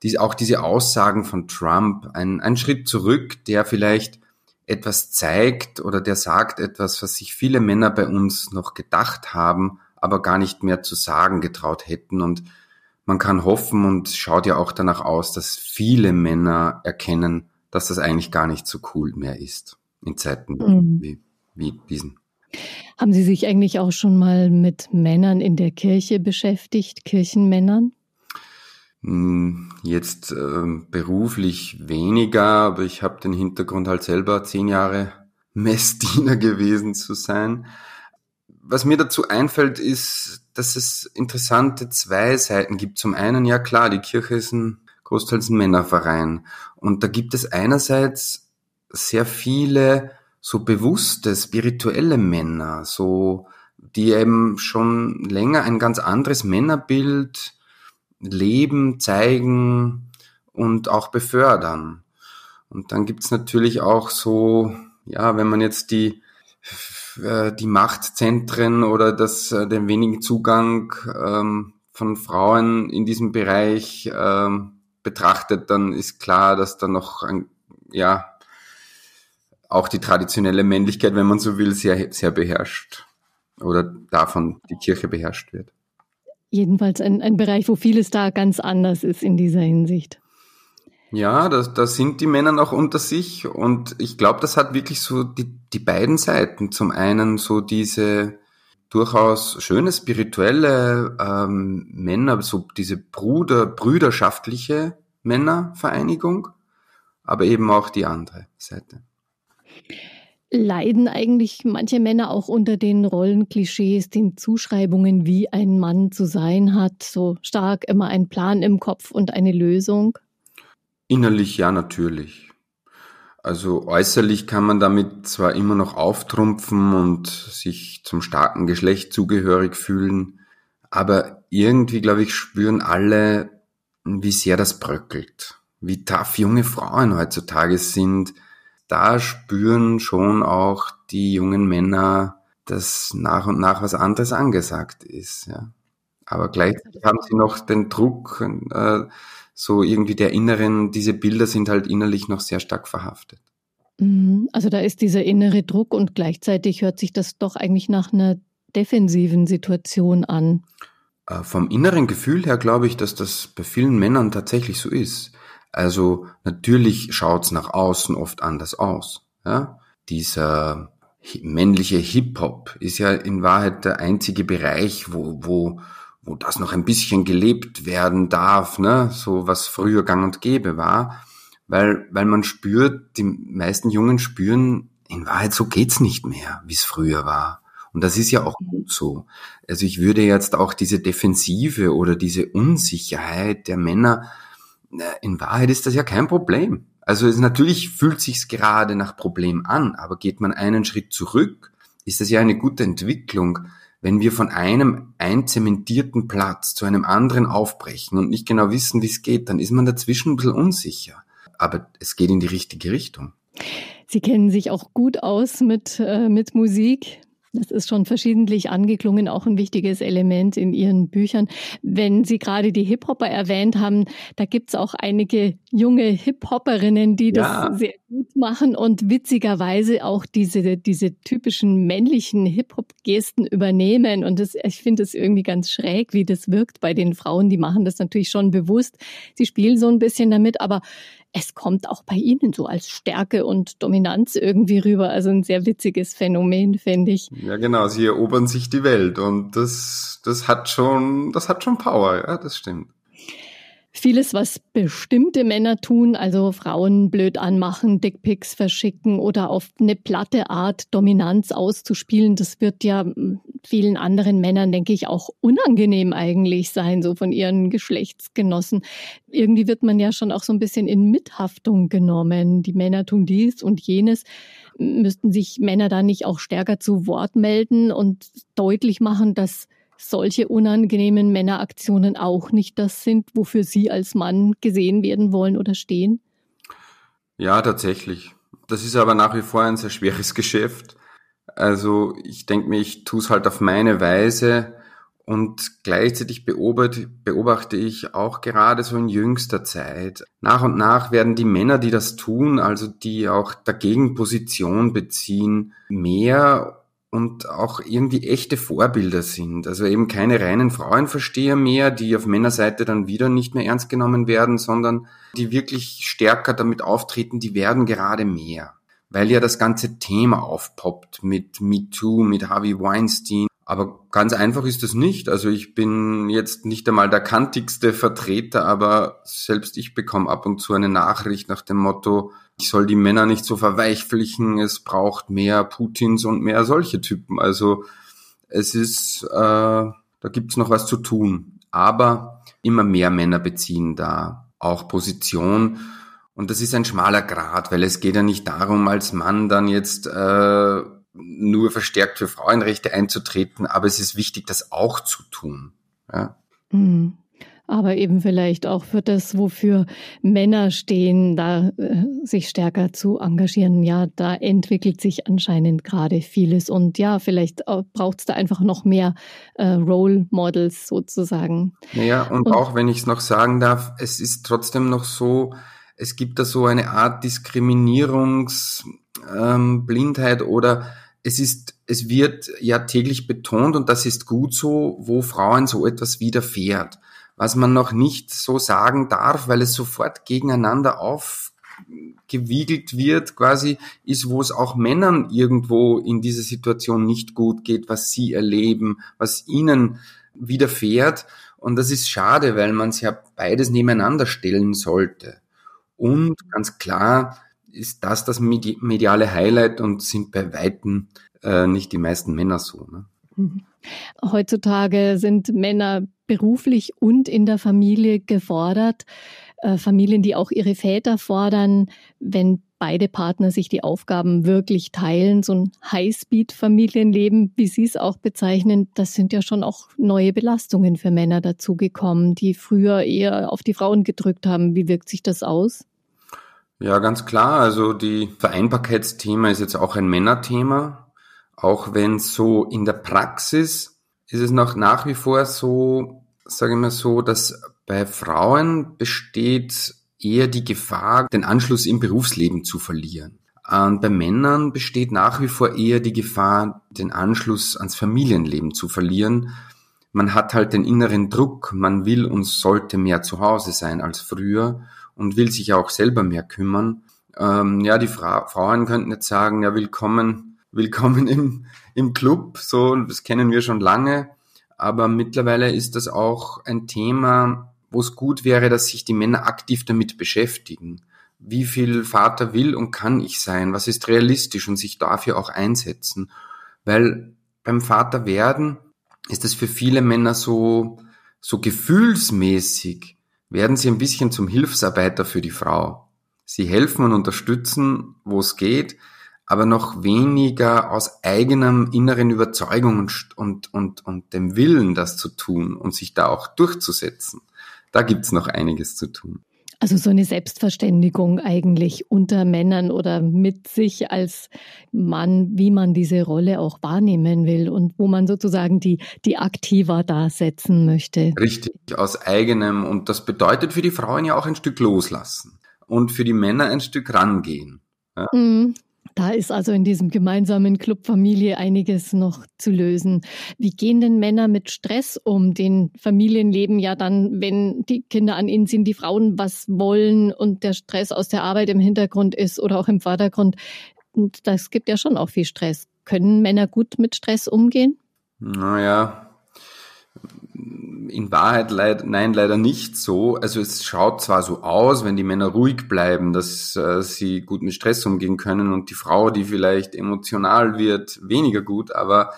dies, auch diese Aussagen von Trump, ein, ein Schritt zurück, der vielleicht etwas zeigt oder der sagt etwas, was sich viele Männer bei uns noch gedacht haben, aber gar nicht mehr zu sagen getraut hätten. Und man kann hoffen und schaut ja auch danach aus, dass viele Männer erkennen, dass das eigentlich gar nicht so cool mehr ist in Zeiten mhm. wie, wie diesen. Haben Sie sich eigentlich auch schon mal mit Männern in der Kirche beschäftigt, Kirchenmännern? Hm, jetzt äh, beruflich weniger, aber ich habe den Hintergrund halt selber zehn Jahre Messdiener gewesen zu sein. Was mir dazu einfällt, ist, dass es interessante zwei Seiten gibt. Zum einen, ja klar, die Kirche ist ein großteils ein Männerverein. Und da gibt es einerseits sehr viele so bewusste, spirituelle Männer, so, die eben schon länger ein ganz anderes Männerbild leben, zeigen und auch befördern. Und dann gibt's natürlich auch so, ja, wenn man jetzt die, äh, die Machtzentren oder das, äh, den wenigen Zugang ähm, von Frauen in diesem Bereich ähm, betrachtet, dann ist klar, dass da noch ein, ja, auch die traditionelle Männlichkeit, wenn man so will, sehr, sehr beherrscht oder davon die Kirche beherrscht wird. Jedenfalls ein, ein Bereich, wo vieles da ganz anders ist in dieser Hinsicht. Ja, da, da sind die Männer noch unter sich und ich glaube, das hat wirklich so die, die beiden Seiten. Zum einen so diese durchaus schöne spirituelle ähm, Männer, so diese Bruder, brüderschaftliche Männervereinigung, aber eben auch die andere Seite. Leiden eigentlich manche Männer auch unter den Rollenklischees, den Zuschreibungen, wie ein Mann zu sein hat, so stark immer ein Plan im Kopf und eine Lösung? Innerlich ja, natürlich. Also äußerlich kann man damit zwar immer noch auftrumpfen und sich zum starken Geschlecht zugehörig fühlen, aber irgendwie, glaube ich, spüren alle, wie sehr das bröckelt, wie tough junge Frauen heutzutage sind, da spüren schon auch die jungen Männer, dass nach und nach was anderes angesagt ist. Ja. Aber gleichzeitig haben sie noch den Druck, äh, so irgendwie der inneren, diese Bilder sind halt innerlich noch sehr stark verhaftet. Mhm. Also da ist dieser innere Druck und gleichzeitig hört sich das doch eigentlich nach einer defensiven Situation an? Äh, vom inneren Gefühl her glaube ich, dass das bei vielen Männern tatsächlich so ist. Also natürlich schaut's nach außen oft anders aus. Ja? Dieser männliche Hip-Hop ist ja in Wahrheit der einzige Bereich, wo, wo, wo das noch ein bisschen gelebt werden darf, ne? so was früher gang und gäbe war, weil, weil man spürt, die meisten Jungen spüren, in Wahrheit so geht's nicht mehr, wie es früher war. Und das ist ja auch gut so. Also ich würde jetzt auch diese Defensive oder diese Unsicherheit der Männer, in Wahrheit ist das ja kein Problem. Also es natürlich fühlt sich's gerade nach Problem an, aber geht man einen Schritt zurück, ist das ja eine gute Entwicklung, wenn wir von einem einzementierten Platz zu einem anderen aufbrechen und nicht genau wissen, wie es geht, dann ist man dazwischen ein bisschen unsicher. Aber es geht in die richtige Richtung. Sie kennen sich auch gut aus mit, äh, mit Musik. Das ist schon verschiedentlich angeklungen, auch ein wichtiges Element in Ihren Büchern. Wenn Sie gerade die Hip-Hopper erwähnt haben, da gibt's auch einige junge Hip-Hopperinnen, die ja. das sehr gut machen und witzigerweise auch diese, diese typischen männlichen Hip-Hop-Gesten übernehmen. Und das, ich finde es irgendwie ganz schräg, wie das wirkt bei den Frauen. Die machen das natürlich schon bewusst. Sie spielen so ein bisschen damit, aber es kommt auch bei Ihnen so als Stärke und Dominanz irgendwie rüber. Also ein sehr witziges Phänomen, finde ich. Ja, genau. Sie erobern sich die Welt und das, das hat schon, das hat schon Power. Ja, das stimmt. Vieles, was bestimmte Männer tun, also Frauen blöd anmachen, Dickpics verschicken oder auf eine platte Art Dominanz auszuspielen, das wird ja vielen anderen Männern, denke ich, auch unangenehm eigentlich sein, so von ihren Geschlechtsgenossen. Irgendwie wird man ja schon auch so ein bisschen in Mithaftung genommen. Die Männer tun dies und jenes. Müssten sich Männer da nicht auch stärker zu Wort melden und deutlich machen, dass solche unangenehmen Männeraktionen auch nicht das sind, wofür Sie als Mann gesehen werden wollen oder stehen? Ja, tatsächlich. Das ist aber nach wie vor ein sehr schweres Geschäft. Also ich denke mir, ich tue es halt auf meine Weise und gleichzeitig beobachte, beobachte ich auch gerade so in jüngster Zeit. Nach und nach werden die Männer, die das tun, also die auch dagegen Position beziehen, mehr und auch irgendwie echte Vorbilder sind. Also eben keine reinen Frauenversteher mehr, die auf Männerseite dann wieder nicht mehr ernst genommen werden, sondern die wirklich stärker damit auftreten, die werden gerade mehr. Weil ja das ganze Thema aufpoppt mit MeToo, mit Harvey Weinstein. Aber ganz einfach ist das nicht. Also ich bin jetzt nicht einmal der kantigste Vertreter, aber selbst ich bekomme ab und zu eine Nachricht nach dem Motto, ich soll die Männer nicht so verweichlichen, es braucht mehr Putins und mehr solche Typen. Also es ist, äh, da gibt's noch was zu tun. Aber immer mehr Männer beziehen da auch Position. Und das ist ein schmaler Grad, weil es geht ja nicht darum, als Mann dann jetzt äh, nur verstärkt für Frauenrechte einzutreten, aber es ist wichtig, das auch zu tun. Ja. Mhm aber eben vielleicht auch für das, wofür Männer stehen, da äh, sich stärker zu engagieren. Ja, da entwickelt sich anscheinend gerade vieles und ja, vielleicht braucht es da einfach noch mehr äh, Role Models sozusagen. Naja, und, und auch wenn ich es noch sagen darf, es ist trotzdem noch so, es gibt da so eine Art Diskriminierungsblindheit ähm, oder es ist, es wird ja täglich betont und das ist gut so, wo Frauen so etwas widerfährt was man noch nicht so sagen darf, weil es sofort gegeneinander aufgewiegelt wird, quasi, ist, wo es auch Männern irgendwo in dieser Situation nicht gut geht, was sie erleben, was ihnen widerfährt. Und das ist schade, weil man es ja beides nebeneinander stellen sollte. Und ganz klar ist das das mediale Highlight und sind bei Weitem äh, nicht die meisten Männer so. Ne? Mhm. Heutzutage sind Männer beruflich und in der Familie gefordert. Äh, Familien, die auch ihre Väter fordern, wenn beide Partner sich die Aufgaben wirklich teilen, so ein Highspeed-Familienleben, wie Sie es auch bezeichnen, das sind ja schon auch neue Belastungen für Männer dazugekommen, die früher eher auf die Frauen gedrückt haben. Wie wirkt sich das aus? Ja, ganz klar. Also die Vereinbarkeitsthema ist jetzt auch ein Männerthema, auch wenn so in der Praxis ist es noch nach wie vor so, sage ich mal so, dass bei Frauen besteht eher die Gefahr, den Anschluss im Berufsleben zu verlieren. Und bei Männern besteht nach wie vor eher die Gefahr, den Anschluss ans Familienleben zu verlieren. Man hat halt den inneren Druck, man will und sollte mehr zu Hause sein als früher und will sich auch selber mehr kümmern. Ähm, ja, die Fra Frauen könnten jetzt sagen, ja, willkommen, willkommen im, im Club, so, das kennen wir schon lange. Aber mittlerweile ist das auch ein Thema, wo es gut wäre, dass sich die Männer aktiv damit beschäftigen wie viel Vater will und kann ich sein, was ist realistisch und sich dafür auch einsetzen. Weil beim Vater werden ist es für viele Männer so, so gefühlsmäßig, werden sie ein bisschen zum Hilfsarbeiter für die Frau. Sie helfen und unterstützen, wo es geht, aber noch weniger aus eigenem inneren Überzeugung und, und, und, dem Willen, das zu tun und sich da auch durchzusetzen. Da gibt's noch einiges zu tun. Also so eine Selbstverständigung eigentlich unter Männern oder mit sich als Mann, wie man diese Rolle auch wahrnehmen will und wo man sozusagen die, die aktiver da setzen möchte. Richtig, aus eigenem. Und das bedeutet für die Frauen ja auch ein Stück loslassen und für die Männer ein Stück rangehen. Ja? Mhm. Da ist also in diesem gemeinsamen Club Familie einiges noch zu lösen. Wie gehen denn Männer mit Stress um? Den Familienleben ja dann, wenn die Kinder an ihnen sind, die Frauen was wollen und der Stress aus der Arbeit im Hintergrund ist oder auch im Vordergrund. Und das gibt ja schon auch viel Stress. Können Männer gut mit Stress umgehen? Naja, in Wahrheit leid, nein, leider nicht so. Also es schaut zwar so aus, wenn die Männer ruhig bleiben, dass äh, sie gut mit Stress umgehen können und die Frau, die vielleicht emotional wird, weniger gut, aber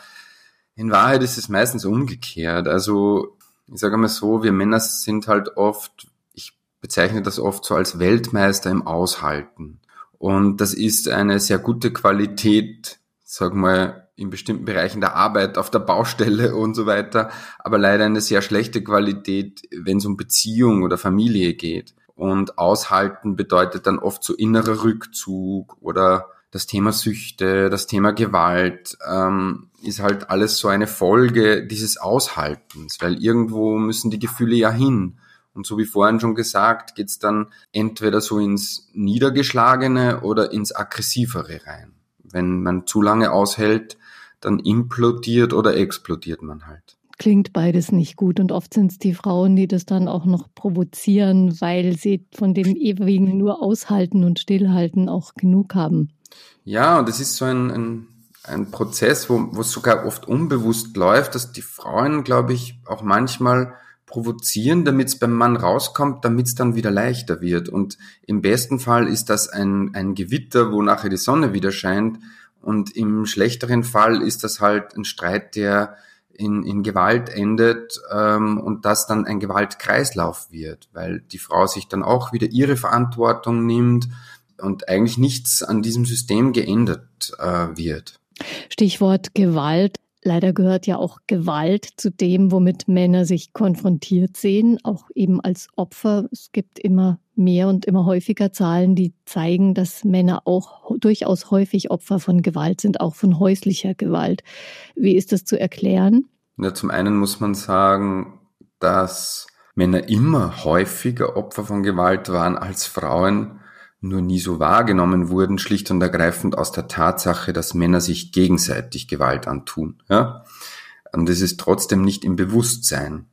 in Wahrheit ist es meistens umgekehrt. Also ich sage mal so, wir Männer sind halt oft, ich bezeichne das oft so als Weltmeister im Aushalten. Und das ist eine sehr gute Qualität, sag mal, in bestimmten Bereichen der Arbeit, auf der Baustelle und so weiter, aber leider eine sehr schlechte Qualität, wenn es um Beziehung oder Familie geht. Und aushalten bedeutet dann oft so innerer Rückzug oder das Thema Süchte, das Thema Gewalt ähm, ist halt alles so eine Folge dieses Aushaltens, weil irgendwo müssen die Gefühle ja hin. Und so wie vorhin schon gesagt, geht's dann entweder so ins Niedergeschlagene oder ins Aggressivere rein. Wenn man zu lange aushält, dann implodiert oder explodiert man halt. Klingt beides nicht gut und oft sind es die Frauen, die das dann auch noch provozieren, weil sie von dem ewigen nur aushalten und stillhalten auch genug haben. Ja, und es ist so ein, ein, ein Prozess, wo, wo es sogar oft unbewusst läuft, dass die Frauen, glaube ich, auch manchmal provozieren, damit es beim Mann rauskommt, damit es dann wieder leichter wird. Und im besten Fall ist das ein, ein Gewitter, wo nachher die Sonne wieder scheint und im schlechteren Fall ist das halt ein Streit, der in, in Gewalt endet ähm, und das dann ein Gewaltkreislauf wird, weil die Frau sich dann auch wieder ihre Verantwortung nimmt und eigentlich nichts an diesem System geändert äh, wird. Stichwort Gewalt. Leider gehört ja auch Gewalt zu dem, womit Männer sich konfrontiert sehen, auch eben als Opfer. Es gibt immer mehr und immer häufiger Zahlen, die zeigen, dass Männer auch durchaus häufig Opfer von Gewalt sind, auch von häuslicher Gewalt. Wie ist das zu erklären? Ja, zum einen muss man sagen, dass Männer immer häufiger Opfer von Gewalt waren als Frauen nur nie so wahrgenommen wurden, schlicht und ergreifend aus der Tatsache, dass Männer sich gegenseitig Gewalt antun. Ja? Und es ist trotzdem nicht im Bewusstsein.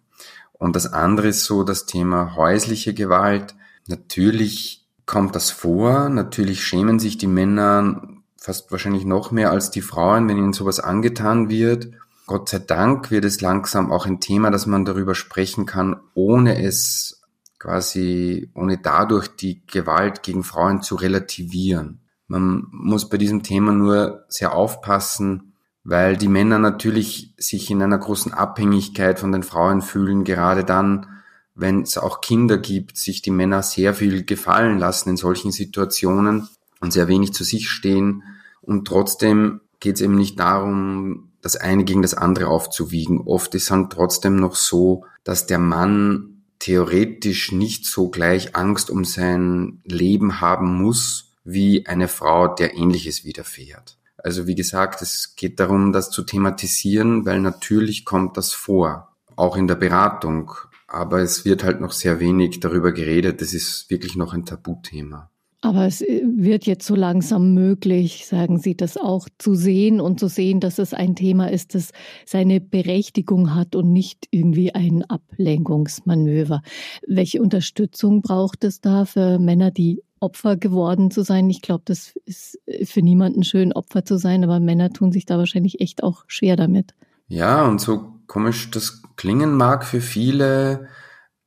Und das andere ist so das Thema häusliche Gewalt. Natürlich kommt das vor, natürlich schämen sich die Männer fast wahrscheinlich noch mehr als die Frauen, wenn ihnen sowas angetan wird. Gott sei Dank wird es langsam auch ein Thema, dass man darüber sprechen kann, ohne es quasi ohne dadurch die Gewalt gegen Frauen zu relativieren. Man muss bei diesem Thema nur sehr aufpassen, weil die Männer natürlich sich in einer großen Abhängigkeit von den Frauen fühlen, gerade dann, wenn es auch Kinder gibt, sich die Männer sehr viel gefallen lassen in solchen Situationen und sehr wenig zu sich stehen. Und trotzdem geht es eben nicht darum, das eine gegen das andere aufzuwiegen. Oft ist dann trotzdem noch so, dass der Mann theoretisch nicht so gleich Angst um sein Leben haben muss, wie eine Frau, der ähnliches widerfährt. Also wie gesagt, es geht darum, das zu thematisieren, weil natürlich kommt das vor, auch in der Beratung. Aber es wird halt noch sehr wenig darüber geredet. Das ist wirklich noch ein Tabuthema. Aber es äh, wird jetzt so langsam möglich, sagen Sie, das auch zu sehen und zu sehen, dass es ein Thema ist, das seine Berechtigung hat und nicht irgendwie ein Ablenkungsmanöver. Welche Unterstützung braucht es da für Männer, die Opfer geworden zu sein? Ich glaube, das ist für niemanden schön, Opfer zu sein, aber Männer tun sich da wahrscheinlich echt auch schwer damit. Ja, und so komisch das klingen mag für viele,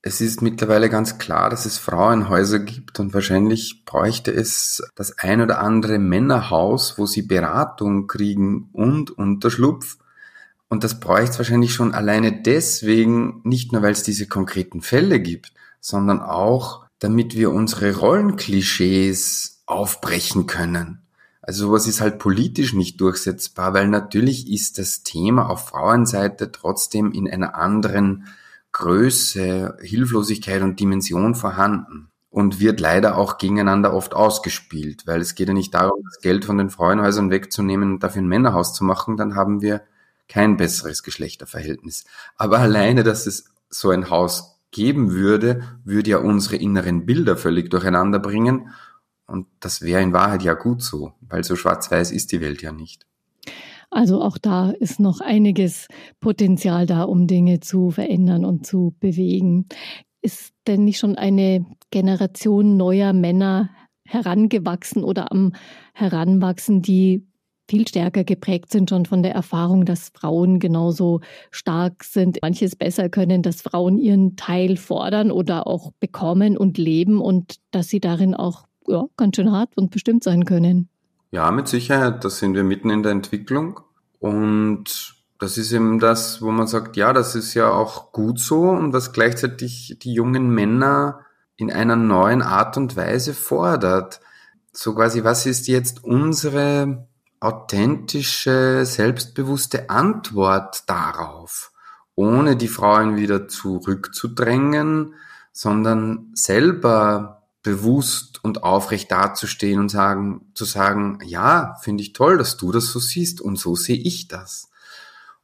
es ist mittlerweile ganz klar, dass es Frauenhäuser gibt und wahrscheinlich bräuchte es das ein oder andere Männerhaus, wo sie Beratung kriegen und Unterschlupf. Und das bräuchte es wahrscheinlich schon alleine deswegen, nicht nur weil es diese konkreten Fälle gibt, sondern auch, damit wir unsere Rollenklischees aufbrechen können. Also sowas ist halt politisch nicht durchsetzbar, weil natürlich ist das Thema auf Frauenseite trotzdem in einer anderen Größe, Hilflosigkeit und Dimension vorhanden und wird leider auch gegeneinander oft ausgespielt, weil es geht ja nicht darum, das Geld von den Frauenhäusern wegzunehmen und dafür ein Männerhaus zu machen, dann haben wir kein besseres Geschlechterverhältnis. Aber alleine, dass es so ein Haus geben würde, würde ja unsere inneren Bilder völlig durcheinander bringen und das wäre in Wahrheit ja gut so, weil so schwarz-weiß ist die Welt ja nicht. Also auch da ist noch einiges Potenzial da, um Dinge zu verändern und zu bewegen. Ist denn nicht schon eine Generation neuer Männer herangewachsen oder am Heranwachsen, die viel stärker geprägt sind schon von der Erfahrung, dass Frauen genauso stark sind, manches besser können, dass Frauen ihren Teil fordern oder auch bekommen und leben und dass sie darin auch ja, ganz schön hart und bestimmt sein können. Ja, mit Sicherheit. Da sind wir mitten in der Entwicklung. Und das ist eben das, wo man sagt, ja, das ist ja auch gut so und was gleichzeitig die jungen Männer in einer neuen Art und Weise fordert. So quasi, was ist jetzt unsere authentische, selbstbewusste Antwort darauf, ohne die Frauen wieder zurückzudrängen, sondern selber bewusst und aufrecht dazustehen und sagen, zu sagen, ja, finde ich toll, dass du das so siehst und so sehe ich das.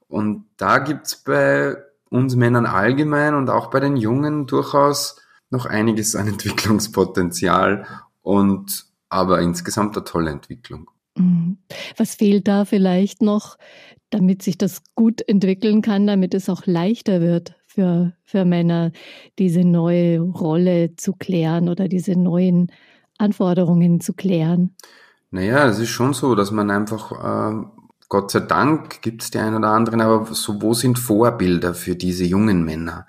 Und da gibt's bei uns Männern allgemein und auch bei den Jungen durchaus noch einiges an Entwicklungspotenzial und aber insgesamt eine tolle Entwicklung. Mhm. Was fehlt da vielleicht noch, damit sich das gut entwickeln kann, damit es auch leichter wird für, für Männer, diese neue Rolle zu klären oder diese neuen Anforderungen zu klären? Naja, es ist schon so, dass man einfach, äh, Gott sei Dank gibt es die einen oder anderen, aber so, wo sind Vorbilder für diese jungen Männer?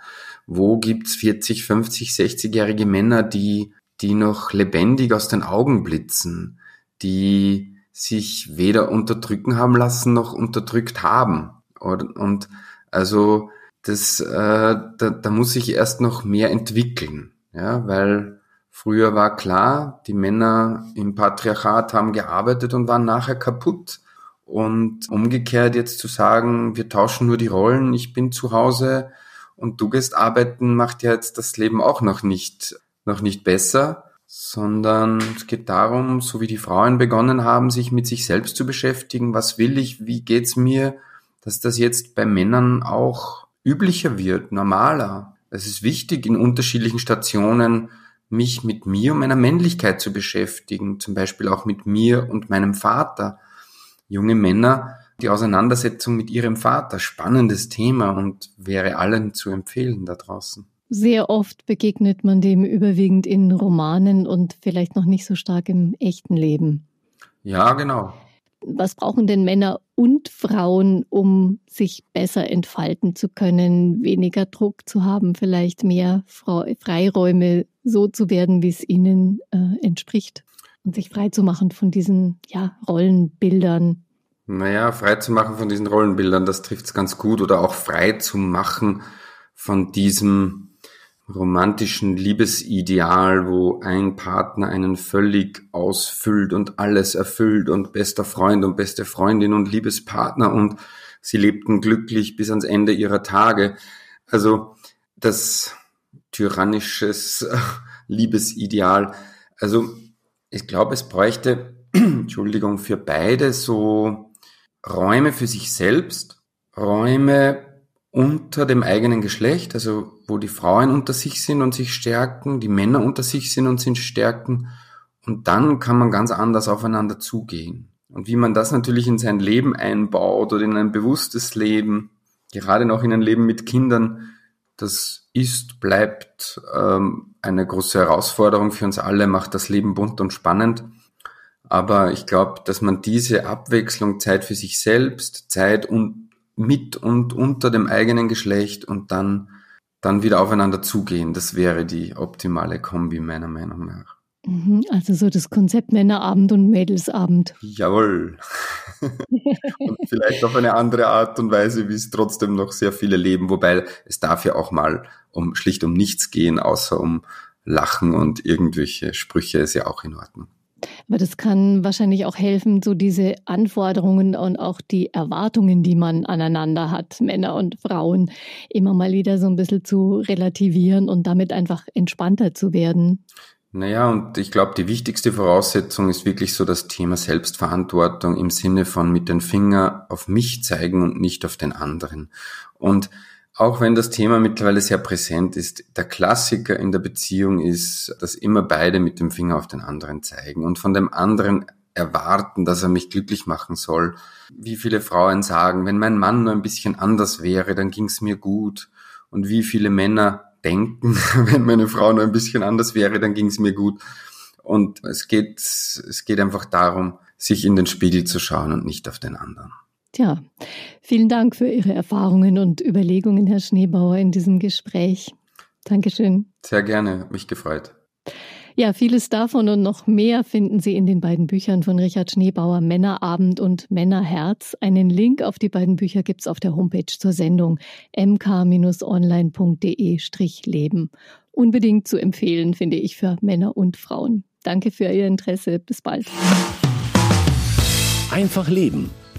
Wo gibt's 40, 50, 60-jährige Männer, die, die noch lebendig aus den Augen blitzen, die sich weder unterdrücken haben lassen noch unterdrückt haben? Und, und also das, äh, da, da muss sich erst noch mehr entwickeln, ja, weil früher war klar, die Männer im Patriarchat haben gearbeitet und waren nachher kaputt. Und umgekehrt jetzt zu sagen, wir tauschen nur die Rollen, ich bin zu Hause und du gehst arbeiten, macht ja jetzt das Leben auch noch nicht, noch nicht besser, sondern es geht darum, so wie die Frauen begonnen haben, sich mit sich selbst zu beschäftigen, was will ich, wie geht's mir, dass das jetzt bei Männern auch üblicher wird, normaler. Es ist wichtig, in unterschiedlichen Stationen mich mit mir und meiner Männlichkeit zu beschäftigen, zum Beispiel auch mit mir und meinem Vater. Junge Männer, die Auseinandersetzung mit ihrem Vater, spannendes Thema und wäre allen zu empfehlen da draußen. Sehr oft begegnet man dem überwiegend in Romanen und vielleicht noch nicht so stark im echten Leben. Ja, genau was brauchen denn Männer und Frauen, um sich besser entfalten zu können, weniger Druck zu haben, vielleicht mehr Freiräume so zu werden, wie es ihnen äh, entspricht und sich frei zu machen von diesen ja, Rollenbildern? Naja, frei zu machen von diesen Rollenbildern, das trifft es ganz gut. Oder auch frei zu machen von diesem romantischen Liebesideal, wo ein Partner einen völlig ausfüllt und alles erfüllt und bester Freund und beste Freundin und Liebespartner und sie lebten glücklich bis ans Ende ihrer Tage. Also das tyrannisches Liebesideal. Also ich glaube, es bräuchte, Entschuldigung, für beide so Räume für sich selbst, Räume unter dem eigenen Geschlecht, also wo die Frauen unter sich sind und sich stärken, die Männer unter sich sind und sich stärken Und dann kann man ganz anders aufeinander zugehen. Und wie man das natürlich in sein Leben einbaut oder in ein bewusstes Leben, gerade noch in ein Leben mit Kindern, das ist, bleibt ähm, eine große Herausforderung für uns alle, macht das Leben bunt und spannend. Aber ich glaube, dass man diese Abwechslung, Zeit für sich selbst, Zeit und mit und unter dem eigenen Geschlecht und dann, dann wieder aufeinander zugehen, das wäre die optimale Kombi meiner Meinung nach. Mhm, also so das Konzept Männerabend und Mädelsabend. Jawohl. und vielleicht auf eine andere Art und Weise, wie es trotzdem noch sehr viele leben, wobei es darf ja auch mal um schlicht um nichts gehen, außer um Lachen und irgendwelche Sprüche ist ja auch in Ordnung. Aber das kann wahrscheinlich auch helfen, so diese Anforderungen und auch die Erwartungen, die man aneinander hat, Männer und Frauen, immer mal wieder so ein bisschen zu relativieren und damit einfach entspannter zu werden. Naja, und ich glaube, die wichtigste Voraussetzung ist wirklich so das Thema Selbstverantwortung im Sinne von mit den Finger auf mich zeigen und nicht auf den anderen. Und auch wenn das Thema mittlerweile sehr präsent ist, der Klassiker in der Beziehung ist, dass immer beide mit dem Finger auf den anderen zeigen und von dem anderen erwarten, dass er mich glücklich machen soll. Wie viele Frauen sagen, wenn mein Mann nur ein bisschen anders wäre, dann ging's mir gut. Und wie viele Männer denken, wenn meine Frau nur ein bisschen anders wäre, dann ging es mir gut. Und es geht, es geht einfach darum, sich in den Spiegel zu schauen und nicht auf den anderen. Tja, vielen Dank für Ihre Erfahrungen und Überlegungen, Herr Schneebauer, in diesem Gespräch. Dankeschön. Sehr gerne, mich gefreut. Ja, vieles davon und noch mehr finden Sie in den beiden Büchern von Richard Schneebauer Männerabend und Männerherz. Einen Link auf die beiden Bücher gibt's auf der Homepage zur Sendung mk-online.de-leben. Unbedingt zu empfehlen, finde ich, für Männer und Frauen. Danke für Ihr Interesse. Bis bald. Einfach Leben.